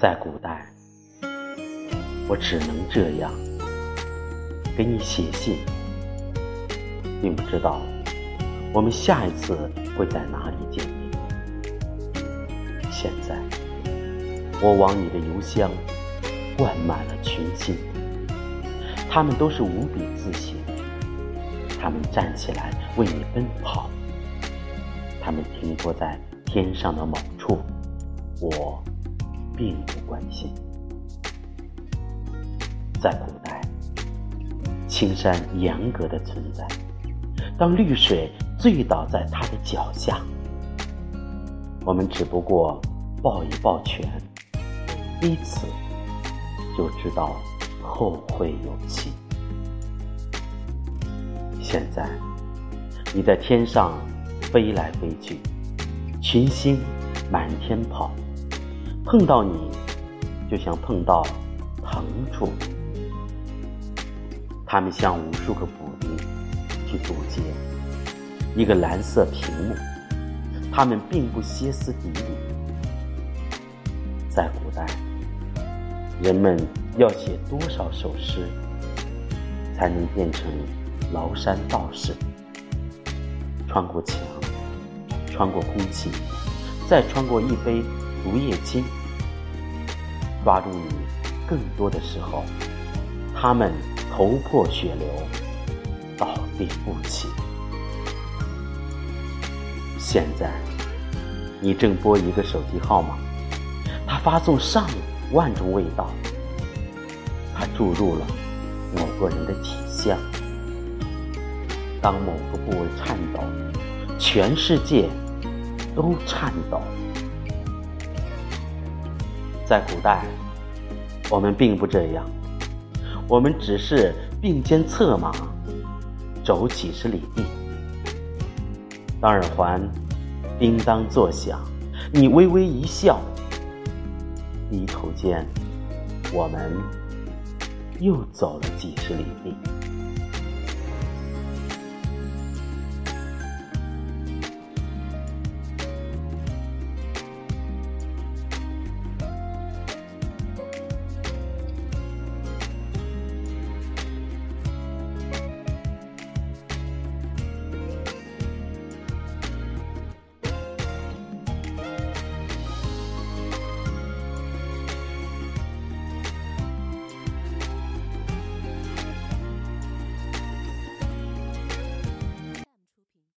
在古代，我只能这样给你写信，并不知道我们下一次会在哪里见面。现在，我往你的邮箱灌满了群星，他们都是无比自信，他们站起来为你奔跑，他们停泊在天上的某处，我。并不关心。在古代，青山严格的存在。当绿水醉倒在他的脚下，我们只不过抱一抱拳，彼此就知道后会有期。现在，你在天上飞来飞去，群星满天跑。碰到你，就像碰到疼处。他们像无数个补丁，去堵截一个蓝色屏幕。他们并不歇斯底里。在古代，人们要写多少首诗，才能变成崂山道士？穿过墙，穿过空气，再穿过一杯毒液精。抓住你更多的时候，他们头破血流，倒地不起。现在，你正拨一个手机号码，他发送上万种味道，他注入了某个人的体香。当某个部位颤抖，全世界都颤抖。在古代，我们并不这样，我们只是并肩策马，走几十里地。当耳环叮当作响，你微微一笑，低头间，我们又走了几十里地。